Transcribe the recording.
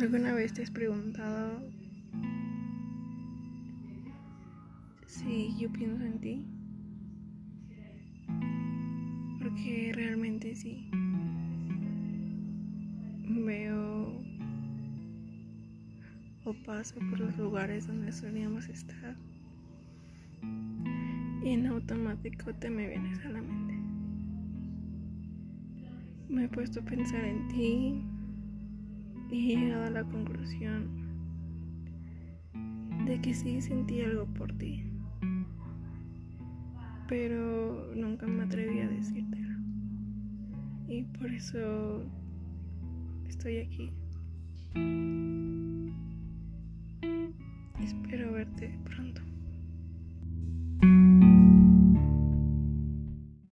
¿Alguna vez te has preguntado si yo pienso en ti? Porque realmente sí. Veo o paso por los lugares donde solíamos estar y en automático te me vienes a la mente. Me he puesto a pensar en ti he llegado a la conclusión de que sí sentí algo por ti, pero nunca me atreví a decírtelo. Y por eso estoy aquí. Espero